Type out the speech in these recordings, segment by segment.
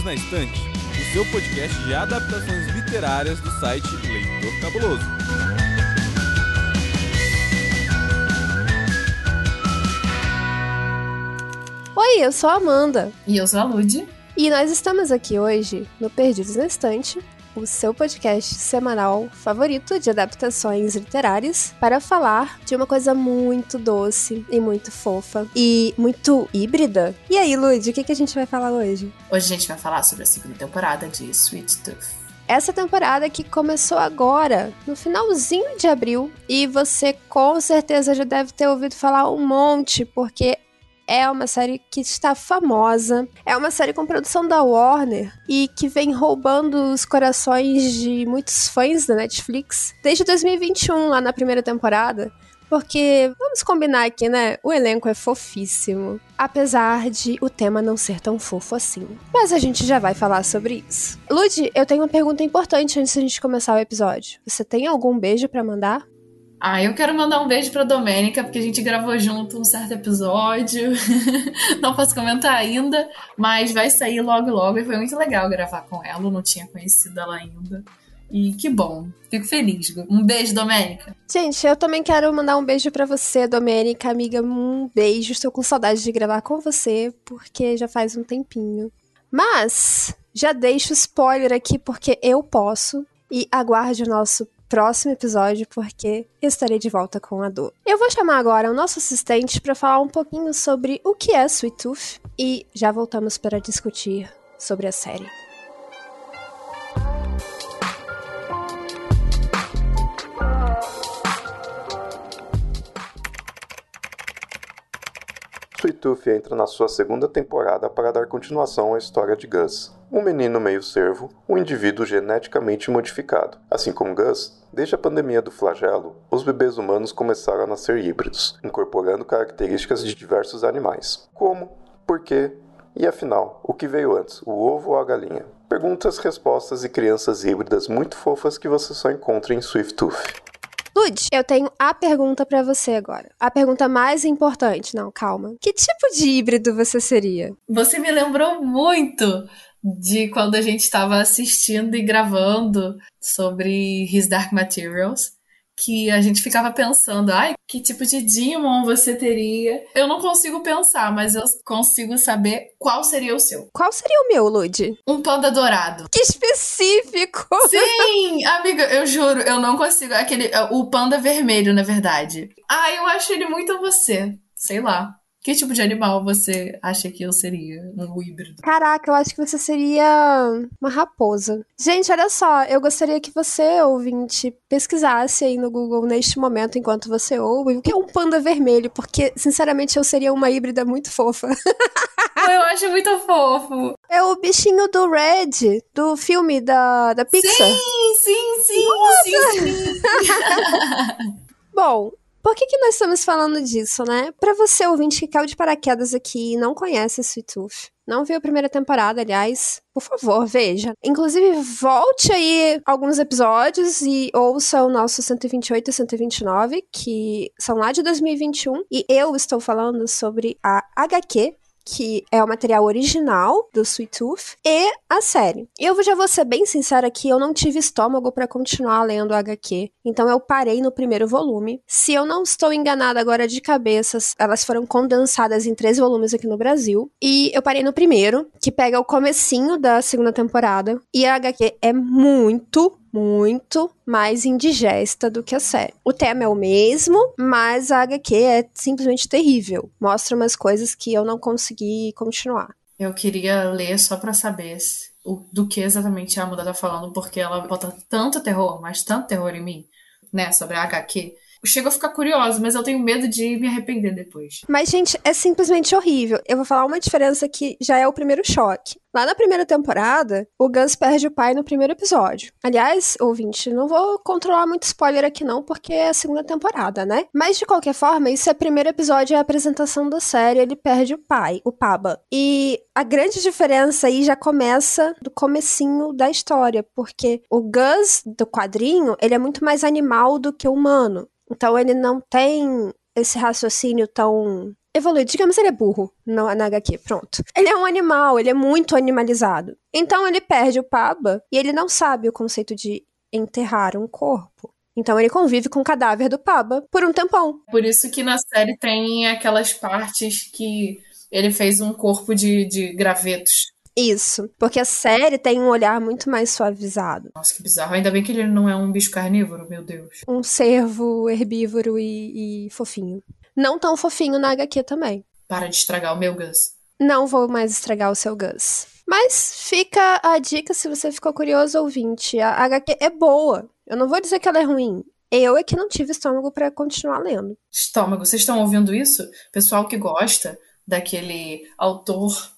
Perdidos na Estante, o seu podcast de adaptações literárias do site Leitor Cabuloso. Oi, eu sou a Amanda. E eu sou a Lud. E nós estamos aqui hoje no Perdidos na Estante o seu podcast semanal favorito de adaptações literárias, para falar de uma coisa muito doce e muito fofa e muito híbrida. E aí, Lud, o que, que a gente vai falar hoje? Hoje a gente vai falar sobre a segunda temporada de Sweet Tooth essa temporada que começou agora, no finalzinho de abril, e você com certeza já deve ter ouvido falar um monte, porque é uma série que está famosa. É uma série com produção da Warner e que vem roubando os corações de muitos fãs da Netflix desde 2021, lá na primeira temporada. Porque, vamos combinar aqui, né? O elenco é fofíssimo. Apesar de o tema não ser tão fofo assim. Mas a gente já vai falar sobre isso. Lud, eu tenho uma pergunta importante antes da gente começar o episódio. Você tem algum beijo para mandar? Ah, eu quero mandar um beijo pra Domênica, porque a gente gravou junto um certo episódio. não posso comentar ainda, mas vai sair logo logo e foi muito legal gravar com ela. Eu não tinha conhecido ela ainda. E que bom. Fico feliz. Um beijo, Domênica. Gente, eu também quero mandar um beijo para você, Domênica, amiga. Um beijo. Estou com saudade de gravar com você, porque já faz um tempinho. Mas já deixo spoiler aqui porque eu posso. E aguarde o nosso próximo episódio, porque estarei de volta com a dor. Eu vou chamar agora o nosso assistente para falar um pouquinho sobre o que é Sweet Tooth e já voltamos para discutir sobre a série. Sweet Tooth entra na sua segunda temporada para dar continuação à história de Gus, um menino meio servo, um indivíduo geneticamente modificado. Assim como Gus, desde a pandemia do flagelo, os bebês humanos começaram a nascer híbridos, incorporando características de diversos animais. Como, por quê e afinal, o que veio antes, o ovo ou a galinha? Perguntas, respostas e crianças híbridas muito fofas que você só encontra em Swift Tooth. Lud, eu tenho a pergunta para você agora. A pergunta mais importante. Não, calma. Que tipo de híbrido você seria? Você me lembrou muito de quando a gente estava assistindo e gravando sobre His Dark Materials, que a gente ficava pensando, ai, que tipo de Demon você teria? Eu não consigo pensar, mas eu consigo saber qual seria o seu. Qual seria o meu, Lud? Um panda dourado. Que específico! Sim, amiga, eu juro, eu não consigo. Aquele, o panda vermelho, na verdade. Ah, eu acho ele muito você. Sei lá. Que tipo de animal você acha que eu seria? Um híbrido? Caraca, eu acho que você seria uma raposa. Gente, olha só, eu gostaria que você, ouvinte, pesquisasse aí no Google neste momento, enquanto você ouve, o que é um panda vermelho, porque, sinceramente, eu seria uma híbrida muito fofa. eu acho muito fofo. É o bichinho do Red, do filme da, da Pixar. Sim, sim, sim, Nossa. sim, sim. Bom, por que, que nós estamos falando disso, né? Para você, ouvinte que caiu de paraquedas aqui e não conhece Sweet Tooth, não viu a primeira temporada, aliás, por favor, veja. Inclusive, volte aí alguns episódios e ouça o nosso 128 e 129, que são lá de 2021. E eu estou falando sobre a HQ que é o material original do Sweet Tooth, e a série. Eu já vou ser bem sincera que eu não tive estômago para continuar lendo o HQ, então eu parei no primeiro volume. Se eu não estou enganada agora de cabeça, elas foram condensadas em três volumes aqui no Brasil, e eu parei no primeiro, que pega o comecinho da segunda temporada, e a HQ é muito, muito mais indigesta do que a série. O tema é o mesmo, mas a HQ é simplesmente terrível. Mostra umas coisas que eu não consegui continuar. Eu queria ler só para saber o, do que exatamente a Amanda tá falando, porque ela bota tanto terror, mas tanto terror em mim, né, sobre a HQ chego a ficar curiosa, mas eu tenho medo de me arrepender depois. Mas, gente, é simplesmente horrível. Eu vou falar uma diferença que já é o primeiro choque. Lá na primeira temporada, o Gus perde o pai no primeiro episódio. Aliás, ouvinte, não vou controlar muito spoiler aqui não, porque é a segunda temporada, né? Mas de qualquer forma, esse é primeiro episódio, é a apresentação da série, ele perde o pai, o Paba. E a grande diferença aí já começa do comecinho da história, porque o Gus do quadrinho, ele é muito mais animal do que humano. Então ele não tem esse raciocínio tão evoluído. Digamos, ele é burro na, na HQ, pronto. Ele é um animal, ele é muito animalizado. Então ele perde o Paba e ele não sabe o conceito de enterrar um corpo. Então ele convive com o cadáver do Paba por um tempão. Por isso que na série tem aquelas partes que ele fez um corpo de, de gravetos. Isso, porque a série tem um olhar muito mais suavizado. Nossa, que bizarro. Ainda bem que ele não é um bicho carnívoro, meu Deus. Um cervo herbívoro e, e fofinho. Não tão fofinho na HQ também. Para de estragar o meu Gus. Não vou mais estragar o seu Gus. Mas fica a dica se você ficou curioso, ouvinte. A HQ é boa. Eu não vou dizer que ela é ruim. Eu é que não tive estômago para continuar lendo. Estômago, vocês estão ouvindo isso? Pessoal que gosta daquele autor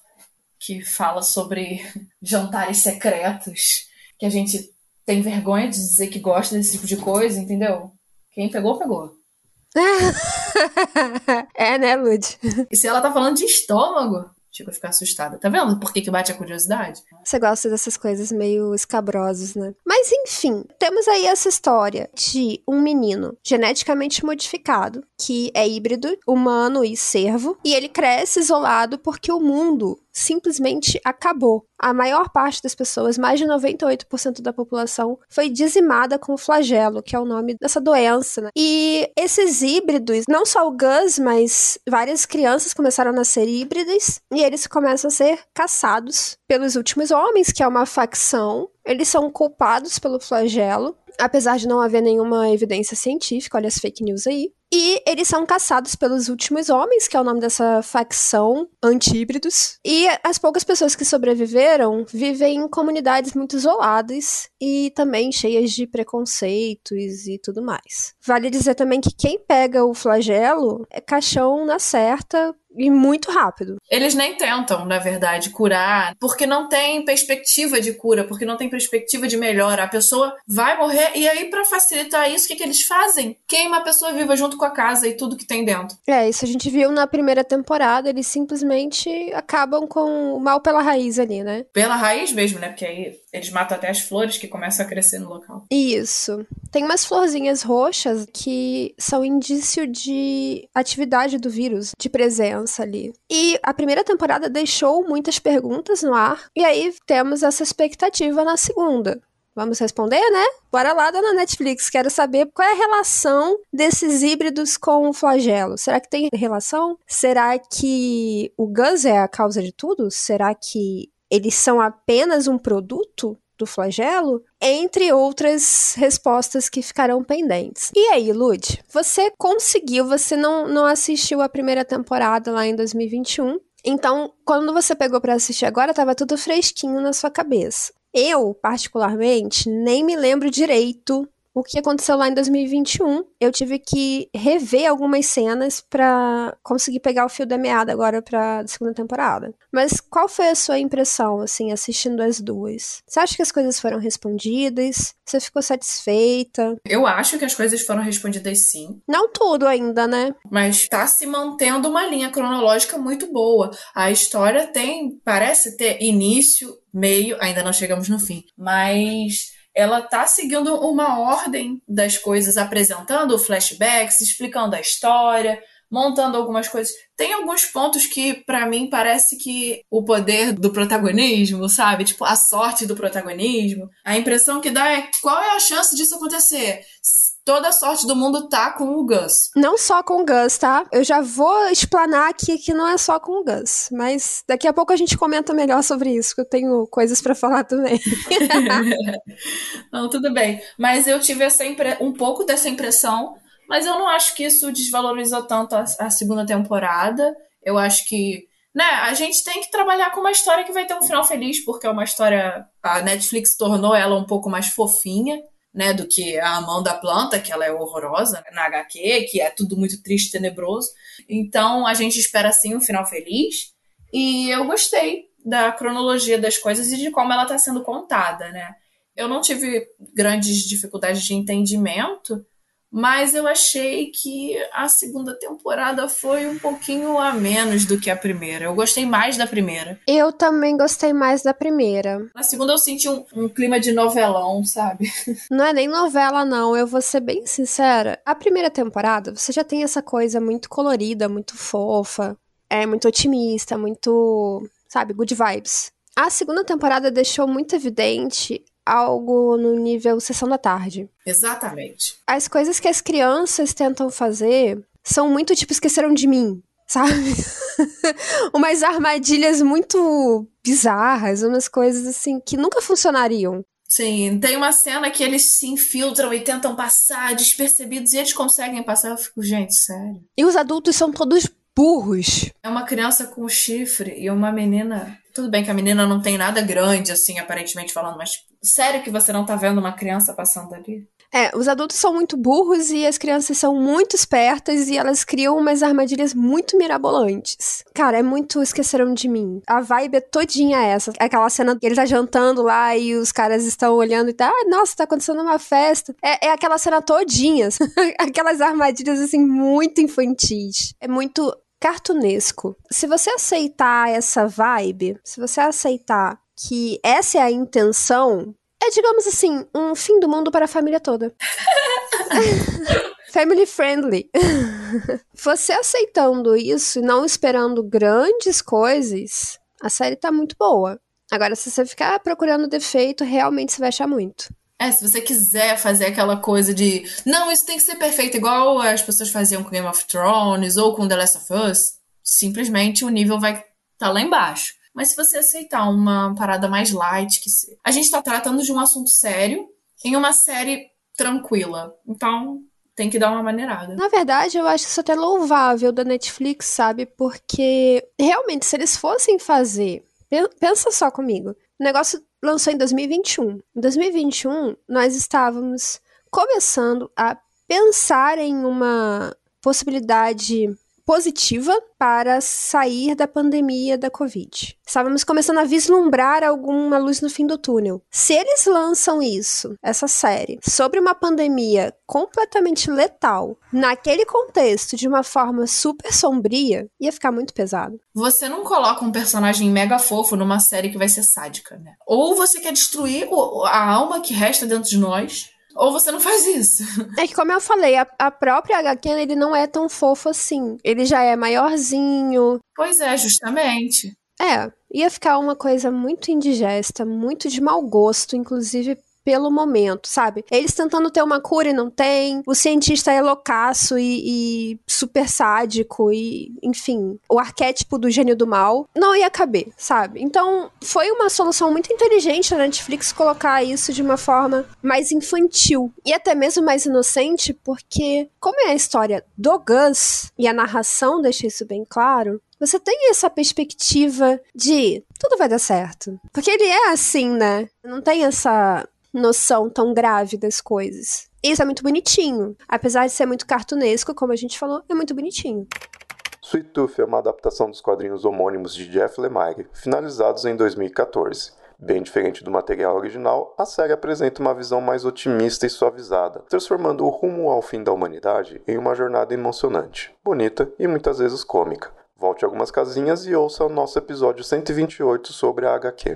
que fala sobre jantares secretos, que a gente tem vergonha de dizer que gosta desse tipo de coisa, entendeu? Quem pegou, pegou. é, né, Lud? E se ela tá falando de estômago, chega a ficar assustada. Tá vendo por que, que bate a curiosidade? Você gosta dessas coisas meio escabrosas, né? Mas enfim, temos aí essa história de um menino geneticamente modificado, que é híbrido, humano e cervo, e ele cresce isolado porque o mundo simplesmente acabou. A maior parte das pessoas, mais de 98% da população, foi dizimada com o flagelo, que é o nome dessa doença. Né? E esses híbridos, não só o Gus, mas várias crianças começaram a nascer híbridas, e eles começam a ser caçados pelos últimos homens, que é uma facção. Eles são culpados pelo flagelo, apesar de não haver nenhuma evidência científica, olha as fake news aí. E eles são caçados pelos últimos homens, que é o nome dessa facção anti-híbridos. E as poucas pessoas que sobreviveram vivem em comunidades muito isoladas e também cheias de preconceitos e tudo mais. Vale dizer também que quem pega o flagelo é caixão na certa e muito rápido. Eles nem tentam, na verdade, curar, porque não tem perspectiva de cura, porque não tem perspectiva de melhora. A pessoa vai morrer e aí para facilitar isso, o que, que eles fazem? Queima a pessoa viva junto com a casa e tudo que tem dentro. É, isso a gente viu na primeira temporada, eles simplesmente acabam com o mal pela raiz ali, né? Pela raiz mesmo, né? Porque aí eles matam até as flores que começam a crescer no local. Isso. Tem umas florzinhas roxas que são indício de atividade do vírus, de presença ali. E a primeira temporada deixou muitas perguntas no ar, e aí temos essa expectativa na segunda. Vamos responder, né? Bora lá, dona Netflix. Quero saber qual é a relação desses híbridos com o flagelo. Será que tem relação? Será que o Gus é a causa de tudo? Será que eles são apenas um produto do flagelo? Entre outras respostas que ficarão pendentes. E aí, Lud, você conseguiu, você não, não assistiu a primeira temporada lá em 2021. Então, quando você pegou para assistir agora, estava tudo fresquinho na sua cabeça. Eu, particularmente, nem me lembro direito o que aconteceu lá em 2021. Eu tive que rever algumas cenas para conseguir pegar o fio da meada agora para segunda temporada. Mas qual foi a sua impressão, assim, assistindo as duas? Você acha que as coisas foram respondidas? Você ficou satisfeita? Eu acho que as coisas foram respondidas sim. Não tudo ainda, né? Mas tá se mantendo uma linha cronológica muito boa. A história tem, parece ter início, meio, ainda não chegamos no fim, mas ela tá seguindo uma ordem das coisas, apresentando flashbacks, explicando a história, montando algumas coisas. Tem alguns pontos que, para mim, parece que o poder do protagonismo, sabe? Tipo, a sorte do protagonismo. A impressão que dá é qual é a chance disso acontecer? Toda a sorte do mundo tá com o Gus. Não só com o Gus, tá? Eu já vou explanar aqui que não é só com o Gus, mas daqui a pouco a gente comenta melhor sobre isso, que eu tenho coisas para falar também. não, tudo bem. Mas eu tive essa impre... um pouco dessa impressão, mas eu não acho que isso desvalorizou tanto a, a segunda temporada. Eu acho que né, a gente tem que trabalhar com uma história que vai ter um final feliz, porque é uma história. A Netflix tornou ela um pouco mais fofinha né, do que a mão da planta, que ela é horrorosa na HQ, que é tudo muito triste, tenebroso. Então a gente espera assim um final feliz. E eu gostei da cronologia das coisas e de como ela está sendo contada, né? Eu não tive grandes dificuldades de entendimento, mas eu achei que a segunda temporada foi um pouquinho a menos do que a primeira. Eu gostei mais da primeira. Eu também gostei mais da primeira. Na segunda eu senti um, um clima de novelão, sabe? Não é nem novela, não. Eu vou ser bem sincera. A primeira temporada, você já tem essa coisa muito colorida, muito fofa, é muito otimista, muito, sabe, good vibes. A segunda temporada deixou muito evidente algo no nível sessão da tarde. Exatamente. As coisas que as crianças tentam fazer são muito tipo esqueceram de mim, sabe? umas armadilhas muito bizarras, umas coisas assim que nunca funcionariam. Sim, tem uma cena que eles se infiltram e tentam passar despercebidos e eles conseguem passar. Eu fico, gente, sério. E os adultos são todos burros. É uma criança com chifre e uma menina. Tudo bem que a menina não tem nada grande, assim, aparentemente falando, mas sério que você não tá vendo uma criança passando ali? É, os adultos são muito burros e as crianças são muito espertas e elas criam umas armadilhas muito mirabolantes. Cara, é muito esqueceram de mim. A vibe é todinha essa. Aquela cena que ele tá jantando lá e os caras estão olhando e tá, ah, nossa, tá acontecendo uma festa. É, é aquela cena todinha. Aquelas armadilhas, assim, muito infantis. É muito cartunesco. Se você aceitar essa vibe, se você aceitar que essa é a intenção, é, digamos assim, um fim do mundo para a família toda. Family friendly. Você aceitando isso e não esperando grandes coisas, a série tá muito boa. Agora, se você ficar procurando defeito, realmente você vai achar muito. É, se você quiser fazer aquela coisa de não, isso tem que ser perfeito, igual as pessoas faziam com Game of Thrones ou com The Last of Us, simplesmente o nível vai estar tá lá embaixo. Mas se você aceitar uma parada mais light, que se... a gente tá tratando de um assunto sério em uma série tranquila. Então, tem que dar uma maneirada. Na verdade, eu acho isso até louvável da Netflix, sabe? Porque realmente, se eles fossem fazer. Pensa só comigo. O negócio lançou em 2021. Em 2021, nós estávamos começando a pensar em uma possibilidade positiva para sair da pandemia da Covid. Estávamos começando a vislumbrar alguma luz no fim do túnel. Se eles lançam isso, essa série, sobre uma pandemia completamente letal, naquele contexto, de uma forma super sombria, ia ficar muito pesado. Você não coloca um personagem mega fofo numa série que vai ser sádica, né? Ou você quer destruir a alma que resta dentro de nós, ou você não faz isso. É que, como eu falei, a, a própria HQ ele não é tão fofo assim. Ele já é maiorzinho. Pois é, justamente. É, ia ficar uma coisa muito indigesta, muito de mau gosto, inclusive pelo momento, sabe? Eles tentando ter uma cura e não tem, o cientista é loucaço e, e, super sádico e, enfim, o arquétipo do gênio do mal não ia caber, sabe? Então, foi uma solução muito inteligente da Netflix colocar isso de uma forma mais infantil e até mesmo mais inocente, porque como é a história do Gus e a narração deixa isso bem claro, você tem essa perspectiva de tudo vai dar certo. Porque ele é assim, né? Não tem essa noção tão grave das coisas. Isso é muito bonitinho. Apesar de ser muito cartunesco, como a gente falou, é muito bonitinho. Sweet Tooth é uma adaptação dos quadrinhos homônimos de Jeff Lemire, finalizados em 2014. Bem diferente do material original, a série apresenta uma visão mais otimista e suavizada, transformando o rumo ao fim da humanidade em uma jornada emocionante, bonita e muitas vezes cômica. Volte algumas casinhas e ouça o nosso episódio 128 sobre a HQ.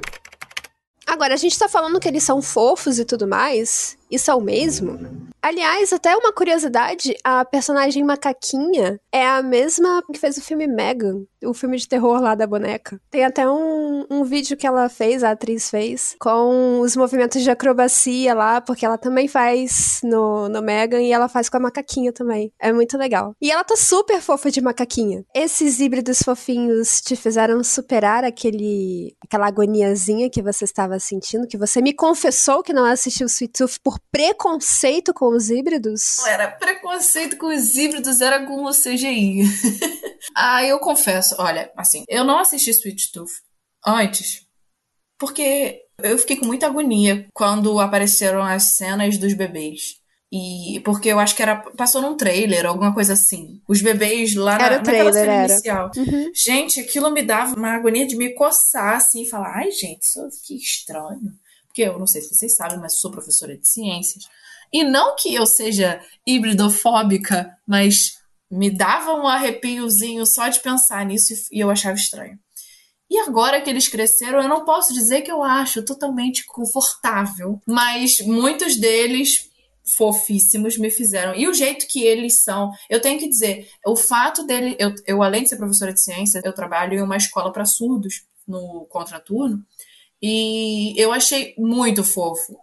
Agora, a gente tá falando que eles são fofos e tudo mais. Isso é o mesmo? Aliás, até uma curiosidade, a personagem macaquinha é a mesma que fez o filme Megan, o filme de terror lá da boneca. Tem até um, um vídeo que ela fez, a atriz fez, com os movimentos de acrobacia lá, porque ela também faz no, no Megan e ela faz com a macaquinha também. É muito legal. E ela tá super fofa de macaquinha. Esses híbridos fofinhos te fizeram superar aquele aquela agoniazinha que você estava sentindo, que você me confessou que não assistiu Sweet Tooth por preconceito com os híbridos? Não era preconceito com os híbridos, era com o CGI. ah, eu confesso, olha, assim, eu não assisti Sweet Tooth antes, porque eu fiquei com muita agonia quando apareceram as cenas dos bebês. E porque eu acho que era passou num trailer, alguma coisa assim. Os bebês lá era na, trailer, naquela cena era. inicial. Uhum. Gente, aquilo me dava uma agonia de me coçar assim e falar: "Ai, gente, isso que estranho". Porque eu não sei se vocês sabem, mas sou professora de ciências. E não que eu seja hibridofóbica, mas me dava um arrepiozinho só de pensar nisso e eu achava estranho. E agora que eles cresceram, eu não posso dizer que eu acho totalmente confortável, mas muitos deles fofíssimos me fizeram. E o jeito que eles são, eu tenho que dizer, o fato dele, eu, eu além de ser professora de ciência, eu trabalho em uma escola para surdos no contraturno, e eu achei muito fofo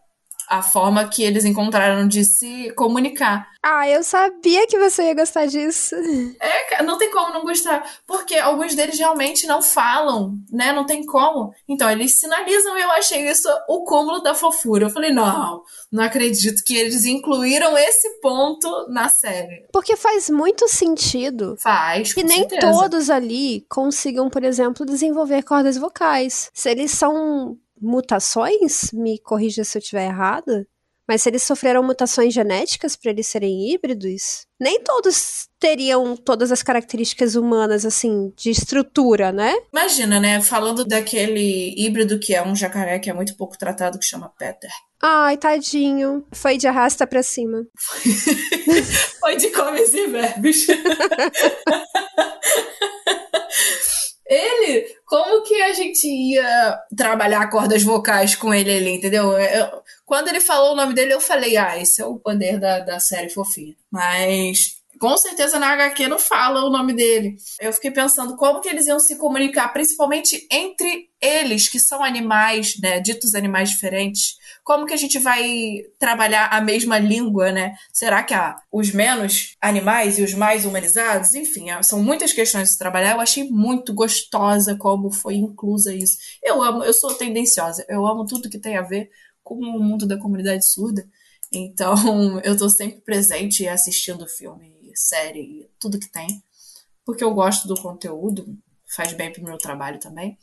a forma que eles encontraram de se comunicar. Ah, eu sabia que você ia gostar disso. É, não tem como não gostar, porque alguns deles realmente não falam, né? Não tem como. Então eles sinalizam e eu achei isso o cúmulo da fofura. Eu falei, não, não acredito que eles incluíram esse ponto na série. Porque faz muito sentido. Faz. Que nem certeza. todos ali consigam, por exemplo, desenvolver cordas vocais. Se eles são mutações, me corrija se eu estiver errada, mas se eles sofreram mutações genéticas para eles serem híbridos, nem todos teriam todas as características humanas, assim, de estrutura, né? Imagina, né? Falando daquele híbrido que é um jacaré que é muito pouco tratado, que chama Peter. Ai, tadinho. Foi de arrasta pra cima. Foi de comes e verbos. Ele, como que a gente ia trabalhar cordas vocais com ele ali, entendeu? Eu, quando ele falou o nome dele, eu falei, ah, esse é o poder da, da série fofinha. Mas com certeza na HQ não fala o nome dele. Eu fiquei pensando como que eles iam se comunicar, principalmente entre eles, que são animais, né, ditos animais diferentes. Como que a gente vai trabalhar a mesma língua, né? Será que há os menos animais e os mais humanizados? Enfim, é, são muitas questões de trabalhar. Eu achei muito gostosa como foi inclusa isso. Eu amo, eu sou tendenciosa, eu amo tudo que tem a ver com o mundo da comunidade surda. Então, eu tô sempre presente assistindo filme série, tudo que tem, porque eu gosto do conteúdo, faz bem pro meu trabalho também.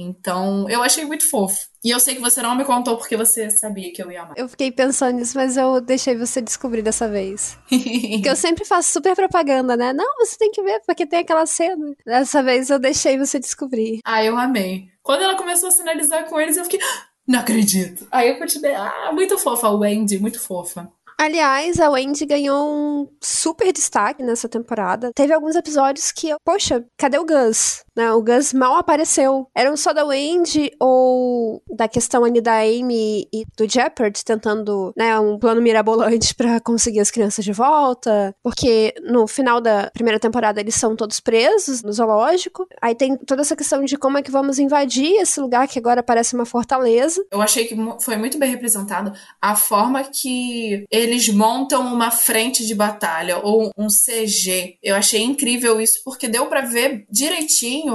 Então, eu achei muito fofo. E eu sei que você não me contou porque você sabia que eu ia amar. Eu fiquei pensando nisso, mas eu deixei você descobrir dessa vez. porque eu sempre faço super propaganda, né? Não, você tem que ver, porque tem aquela cena. Dessa vez eu deixei você descobrir. Ah, eu amei. Quando ela começou a sinalizar com eles, eu fiquei. Ah, não acredito. Aí eu continuei. Ah, muito fofa a Wendy, muito fofa. Aliás, a Wendy ganhou um super destaque nessa temporada. Teve alguns episódios que, poxa, cadê o Gus? Né? O Gus mal apareceu. Eram só da Wendy ou da questão ali da Amy e do Jeopard tentando, né, um plano mirabolante para conseguir as crianças de volta. Porque no final da primeira temporada eles são todos presos no zoológico. Aí tem toda essa questão de como é que vamos invadir esse lugar que agora parece uma fortaleza. Eu achei que foi muito bem representado a forma que eles montam uma frente de batalha ou um CG. Eu achei incrível isso porque deu para ver direitinho,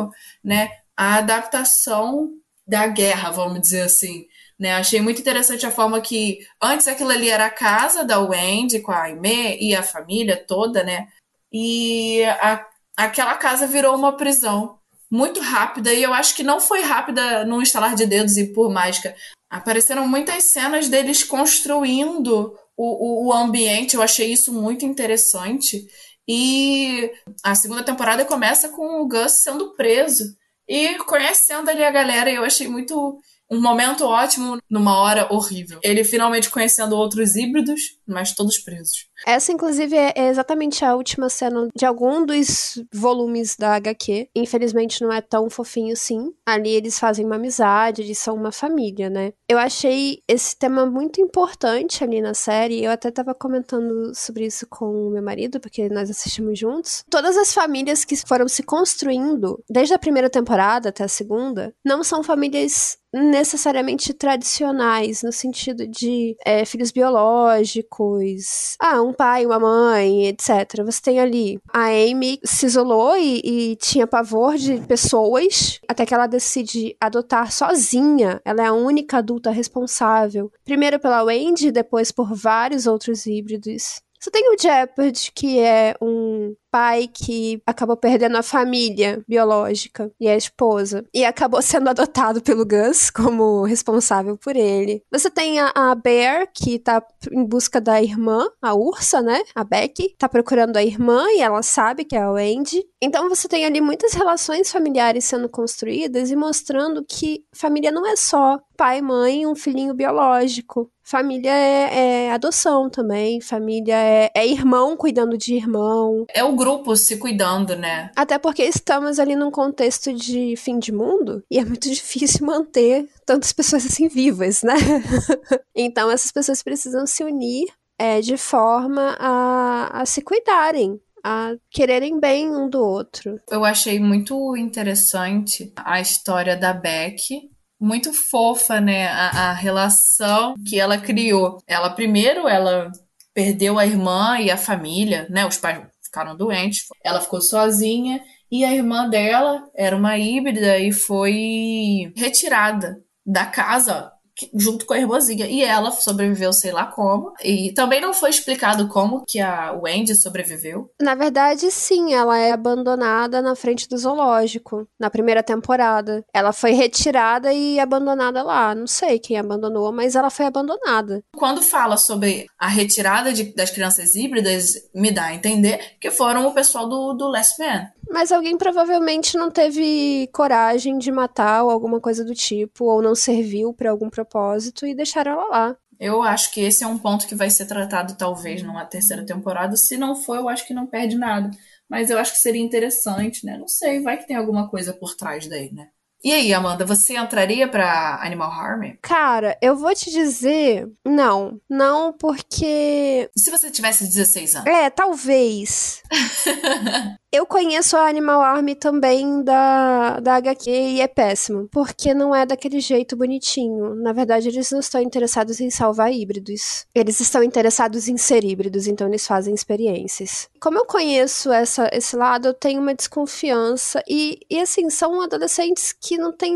né, a adaptação da guerra, vamos dizer assim. Né, achei muito interessante a forma que antes aquilo ali era a casa da Wendy com a Aimee e a família toda, né? E a, aquela casa virou uma prisão muito rápida e eu acho que não foi rápida num estalar de dedos e por mágica. Apareceram muitas cenas deles construindo o, o, ambiente, eu achei isso muito interessante. E a segunda temporada começa com o Gus sendo preso. E conhecendo ali a galera, eu achei muito um momento ótimo numa hora horrível. Ele finalmente conhecendo outros híbridos, mas todos presos. Essa, inclusive, é exatamente a última cena de algum dos volumes da HQ. Infelizmente, não é tão fofinho assim. Ali eles fazem uma amizade, eles são uma família, né? Eu achei esse tema muito importante ali na série. Eu até tava comentando sobre isso com o meu marido, porque nós assistimos juntos. Todas as famílias que foram se construindo, desde a primeira temporada até a segunda, não são famílias necessariamente tradicionais, no sentido de é, filhos biológicos, ah, um pai, uma mãe, etc. Você tem ali a Amy se isolou e, e tinha pavor de pessoas, até que ela decide adotar sozinha. Ela é a única adulta responsável, primeiro pela Wendy, depois por vários outros híbridos. Você tem o Jeopardy, que é um pai que acabou perdendo a família biológica e a esposa, e acabou sendo adotado pelo Gus como responsável por ele. Você tem a, a Bear, que tá em busca da irmã, a Ursa, né? A Becky, tá procurando a irmã e ela sabe que é a Wendy. Então você tem ali muitas relações familiares sendo construídas e mostrando que família não é só pai, mãe um filhinho biológico. Família é, é adoção também, família é, é, irmão cuidando de irmão. É o grupo se cuidando, né? Até porque estamos ali num contexto de fim de mundo e é muito difícil manter tantas pessoas assim vivas, né? então essas pessoas precisam se unir é, de forma a, a se cuidarem, a quererem bem um do outro. Eu achei muito interessante a história da Beck. Muito fofa, né? A, a relação que ela criou. Ela, primeiro, ela perdeu a irmã e a família, né? Os pais ficaram doentes. Ela ficou sozinha e a irmã dela era uma híbrida e foi retirada da casa junto com a irmãzinha. E ela sobreviveu, sei lá como. E também não foi explicado como que a Wendy sobreviveu. Na verdade, sim, ela é abandonada na frente do zoológico, na primeira temporada. Ela foi retirada e abandonada lá. Não sei quem abandonou, mas ela foi abandonada. Quando fala sobre a retirada de, das crianças híbridas, me dá a entender que foram o pessoal do, do Last Man. Mas alguém provavelmente não teve coragem de matar ou alguma coisa do tipo, ou não serviu para algum propósito e deixaram ela lá. Eu acho que esse é um ponto que vai ser tratado talvez numa terceira temporada. Se não for, eu acho que não perde nada. Mas eu acho que seria interessante, né? Não sei, vai que tem alguma coisa por trás daí, né? E aí, Amanda, você entraria para Animal Harm? Cara, eu vou te dizer, não. Não, porque. E se você tivesse 16 anos? É, talvez. Eu conheço a Animal Army também da, da HQ e é péssimo, porque não é daquele jeito bonitinho. Na verdade, eles não estão interessados em salvar híbridos. Eles estão interessados em ser híbridos, então eles fazem experiências. Como eu conheço essa, esse lado, eu tenho uma desconfiança. E, e assim, são adolescentes que não têm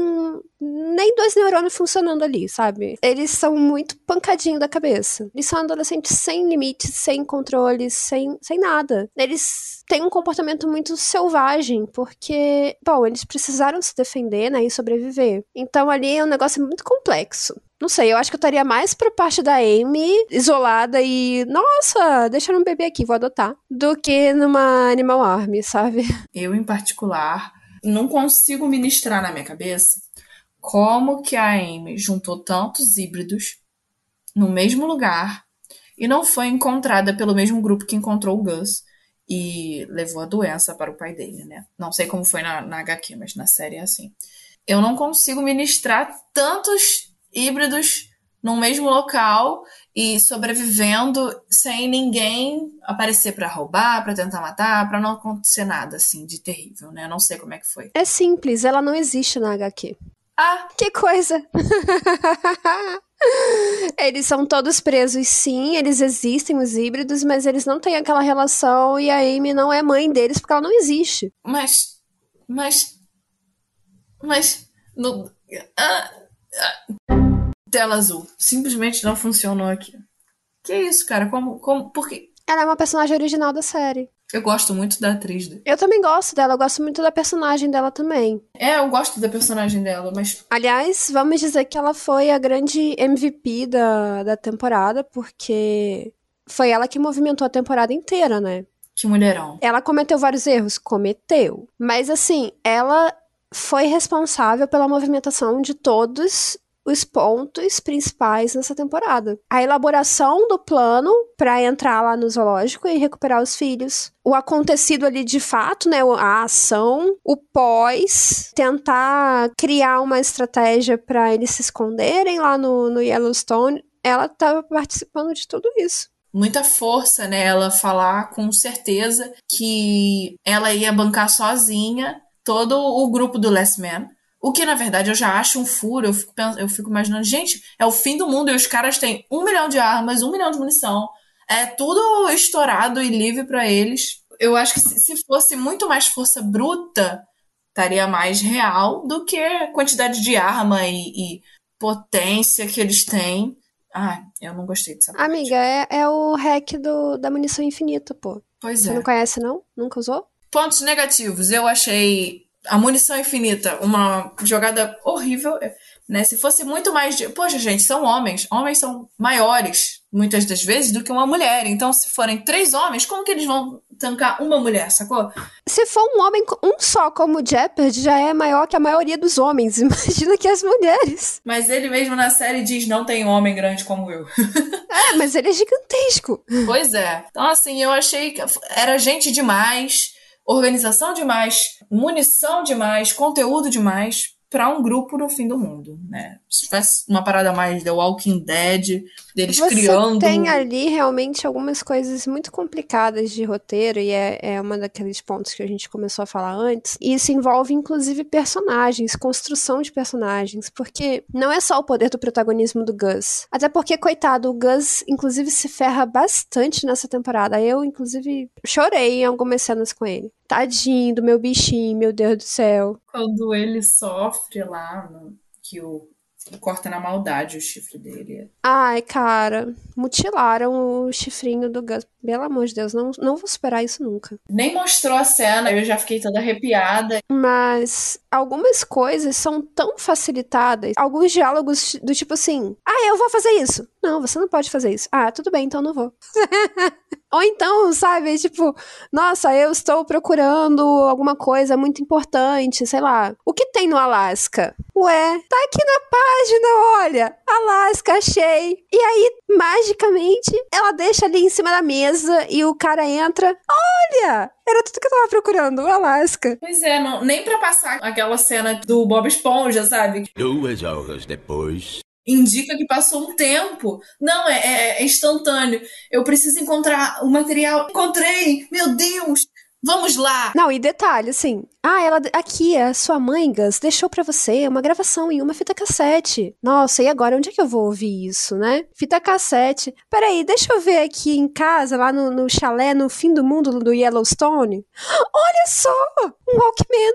nem dois neurônios funcionando ali, sabe? Eles são muito pancadinho da cabeça. Eles são adolescentes sem limites, sem controles, sem, sem nada. Eles têm um comportamento muito selvagem, porque, bom, eles precisaram se defender, né, e sobreviver. Então ali é um negócio muito complexo. Não sei, eu acho que eu estaria mais pra parte da Amy, isolada e, nossa, deixa um bebê aqui, vou adotar, do que numa Animal Army, sabe? Eu, em particular, não consigo ministrar na minha cabeça como que a Amy juntou tantos híbridos no mesmo lugar e não foi encontrada pelo mesmo grupo que encontrou o Gus e levou a doença para o pai dele, né? Não sei como foi na, na HQ, mas na série é assim. Eu não consigo ministrar tantos híbridos no mesmo local e sobrevivendo sem ninguém aparecer para roubar, para tentar matar, para não acontecer nada assim de terrível, né? Eu não sei como é que foi. É simples, ela não existe na HQ. Ah, que coisa! Eles são todos presos, sim, eles existem, os híbridos, mas eles não têm aquela relação e a Amy não é mãe deles porque ela não existe. Mas. Mas. Mas. No, ah, ah, tela azul. Simplesmente não funcionou aqui. Que isso, cara? Como. como por quê? Ela é uma personagem original da série. Eu gosto muito da atriz. Eu também gosto dela, eu gosto muito da personagem dela também. É, eu gosto da personagem dela, mas. Aliás, vamos dizer que ela foi a grande MVP da, da temporada, porque foi ela que movimentou a temporada inteira, né? Que mulherão. Ela cometeu vários erros? Cometeu. Mas assim, ela foi responsável pela movimentação de todos os pontos principais nessa temporada. A elaboração do plano para entrar lá no zoológico e recuperar os filhos. O acontecido ali de fato, né? A ação, o pós, tentar criar uma estratégia para eles se esconderem lá no, no Yellowstone. Ela estava participando de tudo isso muita força nela falar com certeza que ela ia bancar sozinha todo o grupo do Last Man o que, na verdade, eu já acho um furo. Eu fico, eu fico imaginando, gente, é o fim do mundo e os caras têm um milhão de armas, um milhão de munição. É tudo estourado e livre para eles. Eu acho que se fosse muito mais força bruta, estaria mais real do que a quantidade de arma e, e potência que eles têm. Ah, eu não gostei dessa parte. Amiga, é, é o hack do, da munição infinita, pô. Pois Você é. não conhece, não? Nunca usou? Pontos negativos. Eu achei a munição infinita, uma jogada horrível, né? Se fosse muito mais de. Poxa, gente, são homens. Homens são maiores, muitas das vezes, do que uma mulher. Então, se forem três homens, como que eles vão tancar uma mulher, sacou? Se for um homem, um só como o Jeopardy, já é maior que a maioria dos homens. Imagina que as mulheres. Mas ele mesmo na série diz: não tem homem grande como eu. é, mas ele é gigantesco. Pois é. Então, assim, eu achei que era gente demais, organização demais, munição demais, conteúdo demais para um grupo no fim do mundo, né? Se tivesse uma parada mais The Walking Dead, deles Você criando. tem ali realmente algumas coisas muito complicadas de roteiro, e é, é uma daqueles pontos que a gente começou a falar antes. E isso envolve, inclusive, personagens, construção de personagens, porque não é só o poder do protagonismo do Gus. Até porque, coitado, o Gus, inclusive, se ferra bastante nessa temporada. Eu, inclusive, chorei em algumas cenas com ele. Tadinho do meu bichinho, meu Deus do céu. Quando ele sofre lá, que o corta na maldade o chifre dele. Ai, cara, mutilaram o chifrinho do Gus. Pelo amor de Deus, não, não vou superar isso nunca. Nem mostrou a cena, eu já fiquei toda arrepiada. Mas algumas coisas são tão facilitadas. Alguns diálogos do tipo assim: Ah, eu vou fazer isso. Não, você não pode fazer isso. Ah, tudo bem, então não vou. Ou então, sabe, tipo, nossa, eu estou procurando alguma coisa muito importante, sei lá. O que tem no Alasca? Ué, tá aqui na página, olha. Alasca, achei. E aí, magicamente, ela deixa ali em cima da mesa e o cara entra. Olha! Era tudo que eu tava procurando, o Alasca. Pois é, não, nem pra passar aquela cena do Bob Esponja, sabe? Duas horas depois indica que passou um tempo. Não, é, é, é instantâneo. Eu preciso encontrar o material. Encontrei! Meu Deus! Vamos lá! Não, e detalhe, assim. Ah, ela. Aqui, a sua mãe, Gus, deixou para você uma gravação em uma fita cassete. Nossa, e agora? Onde é que eu vou ouvir isso, né? Fita cassete. Peraí, deixa eu ver aqui em casa, lá no, no chalé, no fim do mundo do Yellowstone. Olha só! Um Walkman!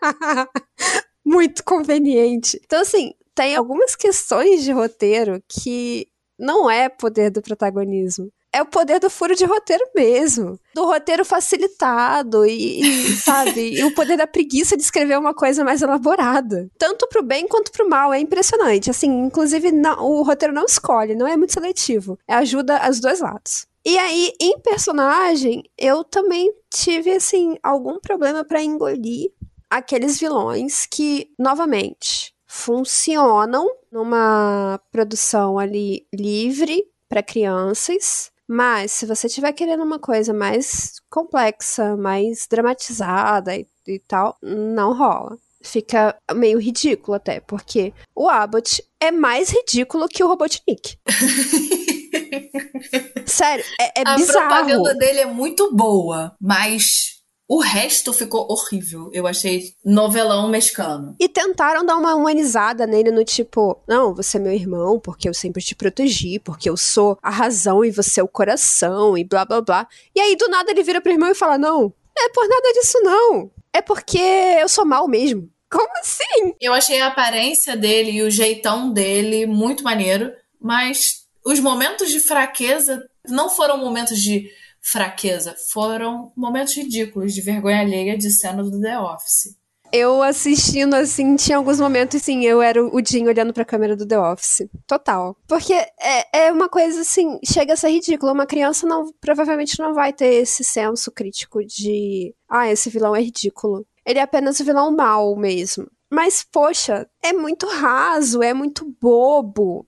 Muito conveniente. Então, assim, tem algumas questões de roteiro que não é poder do protagonismo. É o poder do furo de roteiro mesmo. Do roteiro facilitado e, e sabe? e o poder da preguiça de escrever uma coisa mais elaborada. Tanto pro bem quanto pro mal. É impressionante. Assim, inclusive, não, o roteiro não escolhe, não é muito seletivo. É ajuda os dois lados. E aí, em personagem, eu também tive, assim, algum problema para engolir aqueles vilões que, novamente, funcionam numa produção ali livre para crianças, mas se você estiver querendo uma coisa mais complexa, mais dramatizada e, e tal, não rola fica meio ridículo até, porque o Abbott é mais ridículo que o Robotnik. Sério, é, é a bizarro. A propaganda dele é muito boa, mas o resto ficou horrível. Eu achei novelão mexicano. E tentaram dar uma humanizada nele no tipo, não, você é meu irmão, porque eu sempre te protegi, porque eu sou a razão e você é o coração e blá blá blá. E aí do nada ele vira pro irmão e fala: "Não, não é por nada disso não. É porque eu sou mal mesmo." Como assim? Eu achei a aparência dele e o jeitão dele muito maneiro, mas os momentos de fraqueza não foram momentos de fraqueza. Foram momentos ridículos de vergonha alheia de cena do The Office. Eu assistindo assim, tinha alguns momentos sim, eu era o Jim olhando pra câmera do The Office. Total. Porque é, é uma coisa assim, chega a ser ridículo. Uma criança não provavelmente não vai ter esse senso crítico de ah, esse vilão é ridículo. Ele é apenas o vilão mal mesmo. Mas, poxa, é muito raso, é muito bobo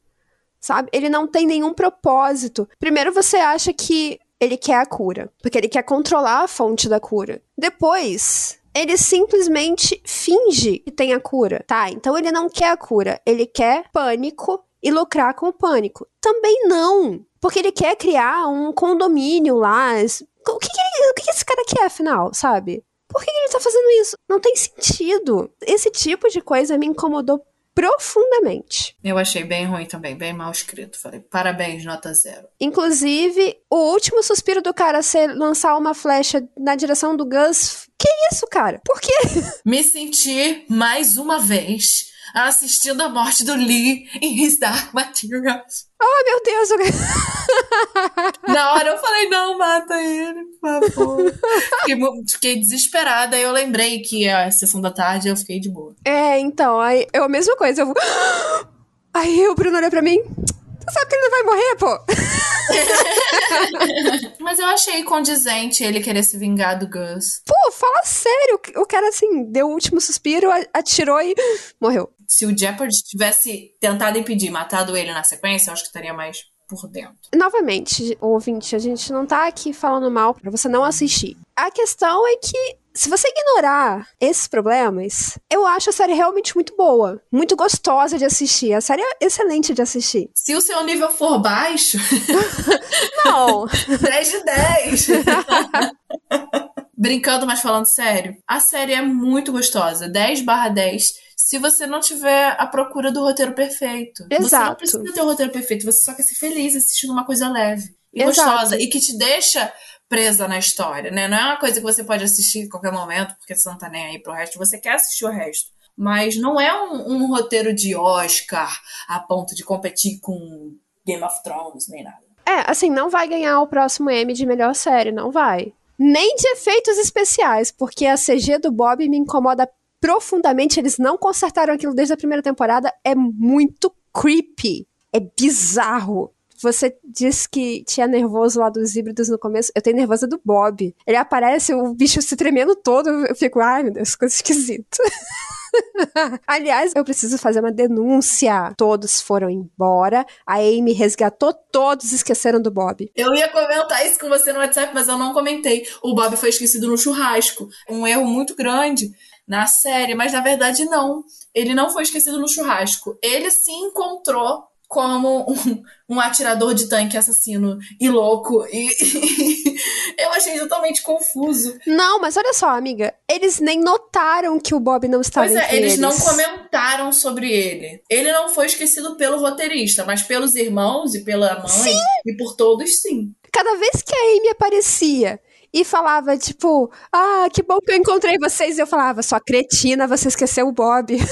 sabe? Ele não tem nenhum propósito. Primeiro você acha que ele quer a cura, porque ele quer controlar a fonte da cura. Depois, ele simplesmente finge que tem a cura, tá? Então ele não quer a cura, ele quer pânico e lucrar com o pânico. Também não, porque ele quer criar um condomínio lá. O que, que, o que esse cara quer, afinal, sabe? Por que ele tá fazendo isso? Não tem sentido. Esse tipo de coisa me incomodou profundamente. Eu achei bem ruim também, bem mal escrito. Falei, parabéns, nota zero. Inclusive, o último suspiro do cara ser lançar uma flecha na direção do Gus. Que isso, cara? Por quê? Me senti mais uma vez assistindo a morte do Lee em His Dark Materials. Oh, meu Deus! Na hora eu falei, não, mata ele, por favor. fiquei, fiquei desesperada, aí eu lembrei que é a sessão da tarde eu fiquei de boa. É, então, aí eu a mesma coisa. Eu... Aí o Bruno olha pra mim. Tu sabe que ele não vai morrer, pô. Mas eu achei condizente ele querer se vingar do Gus. Pô, fala sério. O cara, assim, deu o último suspiro, atirou e morreu. Se o Jeopardy tivesse tentado impedir, matado ele na sequência, eu acho que estaria mais por dentro. Novamente, ouvinte, a gente não tá aqui falando mal pra você não assistir. A questão é que se você ignorar esses problemas, eu acho a série realmente muito boa, muito gostosa de assistir. A série é excelente de assistir. Se o seu nível for baixo, não. 10 de 10. Brincando, mas falando sério, a série é muito gostosa. 10 barra 10 se você não tiver a procura do roteiro perfeito. Exato. Você não precisa ter o roteiro perfeito, você só quer ser feliz assistindo uma coisa leve e Exato. gostosa e que te deixa presa na história, né? Não é uma coisa que você pode assistir a qualquer momento, porque você não tá nem aí pro resto, você quer assistir o resto. Mas não é um, um roteiro de Oscar a ponto de competir com Game of Thrones, nem nada. É, assim, não vai ganhar o próximo M de melhor série, não vai. Nem de efeitos especiais, porque a CG do Bob me incomoda profundamente. Eles não consertaram aquilo desde a primeira temporada. É muito creepy. É bizarro. Você disse que tinha nervoso lá dos híbridos no começo. Eu tenho nervosa do Bob. Ele aparece, o bicho se tremendo todo. Eu fico, ai meu Deus, coisa esquisita. Aliás, eu preciso fazer uma denúncia. Todos foram embora. A Amy resgatou todos, esqueceram do Bob. Eu ia comentar isso com você no WhatsApp, mas eu não comentei. O Bob foi esquecido no churrasco. Um erro muito grande na série, mas na verdade não. Ele não foi esquecido no churrasco. Ele se encontrou como um, um, atirador de tanque assassino e louco. E, e, eu achei totalmente confuso. Não, mas olha só, amiga. Eles nem notaram que o Bob não estava Pois é, eles, eles, não comentaram sobre ele. Ele não foi esquecido pelo roteirista, mas pelos irmãos e pela mãe sim. e por todos, sim. Cada vez que a Amy aparecia e falava, tipo, ah, que bom que eu encontrei vocês. E eu falava, sua cretina, você esqueceu o Bob.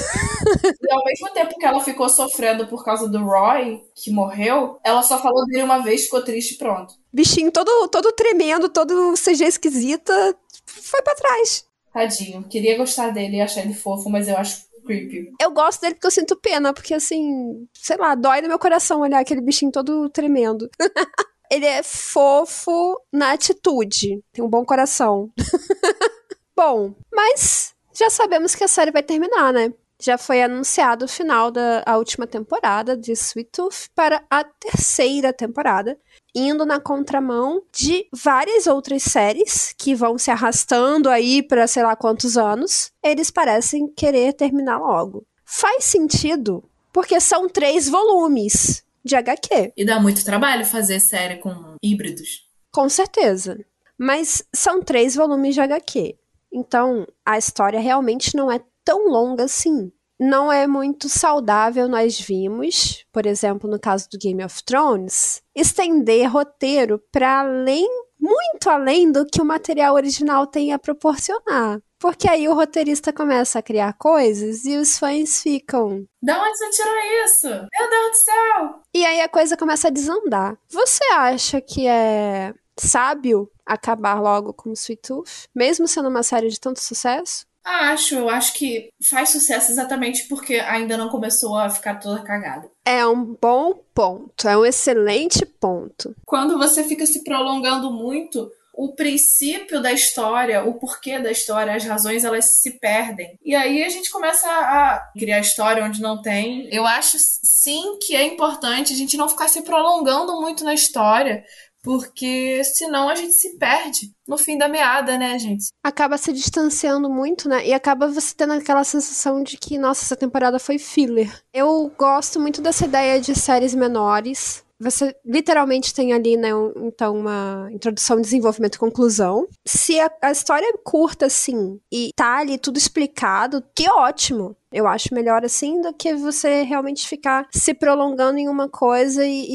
E ao mesmo tempo que ela ficou sofrendo por causa do Roy, que morreu, ela só falou dele uma vez, ficou triste e pronto. Bichinho todo, todo tremendo, todo CG esquisita, foi para trás. Tadinho. Queria gostar dele e achar ele fofo, mas eu acho creepy. Eu gosto dele porque eu sinto pena, porque assim, sei lá, dói no meu coração olhar aquele bichinho todo tremendo. ele é fofo na atitude, tem um bom coração. bom, mas já sabemos que a série vai terminar, né? Já foi anunciado o final da última temporada de Sweet Tooth para a terceira temporada, indo na contramão de várias outras séries que vão se arrastando aí para sei lá quantos anos. Eles parecem querer terminar logo. Faz sentido, porque são três volumes de HQ. E dá muito trabalho fazer série com híbridos. Com certeza. Mas são três volumes de HQ. Então, a história realmente não é tão longa assim. Não é muito saudável, nós vimos, por exemplo, no caso do Game of Thrones, estender roteiro para além, muito além do que o material original tem a proporcionar. Porque aí o roteirista começa a criar coisas e os fãs ficam. Da onde você tirou isso? Meu Deus do céu! E aí a coisa começa a desandar. Você acha que é sábio acabar logo com Sweet Tooth? Mesmo sendo uma série de tanto sucesso? Acho, eu acho que faz sucesso exatamente porque ainda não começou a ficar toda cagada. É um bom ponto, é um excelente ponto. Quando você fica se prolongando muito, o princípio da história, o porquê da história, as razões, elas se perdem. E aí a gente começa a criar história onde não tem. Eu acho sim que é importante a gente não ficar se prolongando muito na história, porque senão a gente se perde no fim da meada, né, gente? Acaba se distanciando muito, né? E acaba você tendo aquela sensação de que, nossa, essa temporada foi filler. Eu gosto muito dessa ideia de séries menores, você literalmente tem ali, né, um, então, uma introdução, desenvolvimento e conclusão. Se a, a, história é curta, assim, e tá ali tudo explicado, que ótimo. Eu acho melhor assim do que você realmente ficar se prolongando em uma coisa e,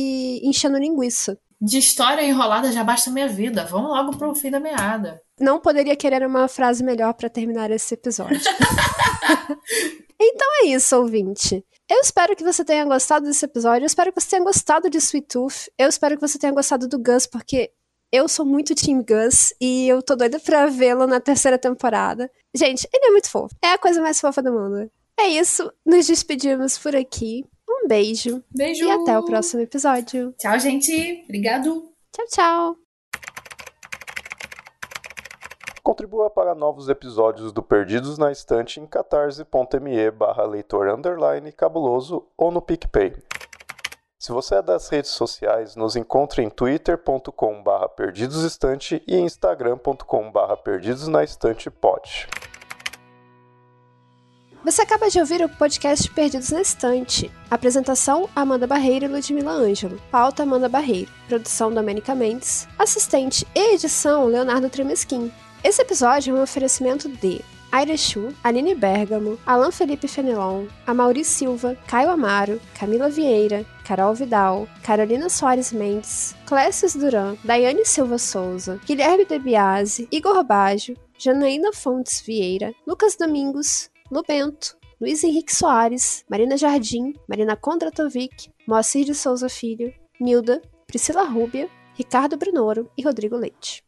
e enchendo linguiça. De história enrolada já basta minha vida. Vamos logo pro fim da meada. Não poderia querer uma frase melhor para terminar esse episódio. então é isso, ouvinte. Eu espero que você tenha gostado desse episódio. Eu espero que você tenha gostado de Sweet Tooth. Eu espero que você tenha gostado do Gus, porque eu sou muito Team Gus e eu tô doida pra vê-lo na terceira temporada. Gente, ele é muito fofo. É a coisa mais fofa do mundo. É isso. Nos despedimos por aqui. Um Um beijo. Beijo. E até o próximo episódio. Tchau, gente. Obrigado. Tchau, tchau. Contribua para novos episódios do Perdidos na Estante em catarse.me barra leitor underline cabuloso ou no PicPay. Se você é das redes sociais, nos encontre em twitter.com barra perdidosestante e instagram.com barra perdidosnaestantepod. Você acaba de ouvir o podcast Perdidos na Estante. Apresentação: Amanda Barreiro e Ludmila Ângelo. Pauta: Amanda Barreiro. Produção: Domênica Mendes. Assistente e edição: Leonardo Tremesquim. Esse episódio é um oferecimento de Aira Chu, Aline Bergamo, Alan Felipe Fenelon, Amauri Silva, Caio Amaro, Camila Vieira, Carol Vidal, Carolina Soares Mendes, Clécius Duran, Daiane Silva Souza, Guilherme Debiase, Igor Baggio, Janaína Fontes Vieira, Lucas Domingos, Lubento, Luiz Henrique Soares, Marina Jardim, Marina Kondratovic, Moacir de Souza Filho, Nilda, Priscila Rúbia, Ricardo Brunoro e Rodrigo Leite.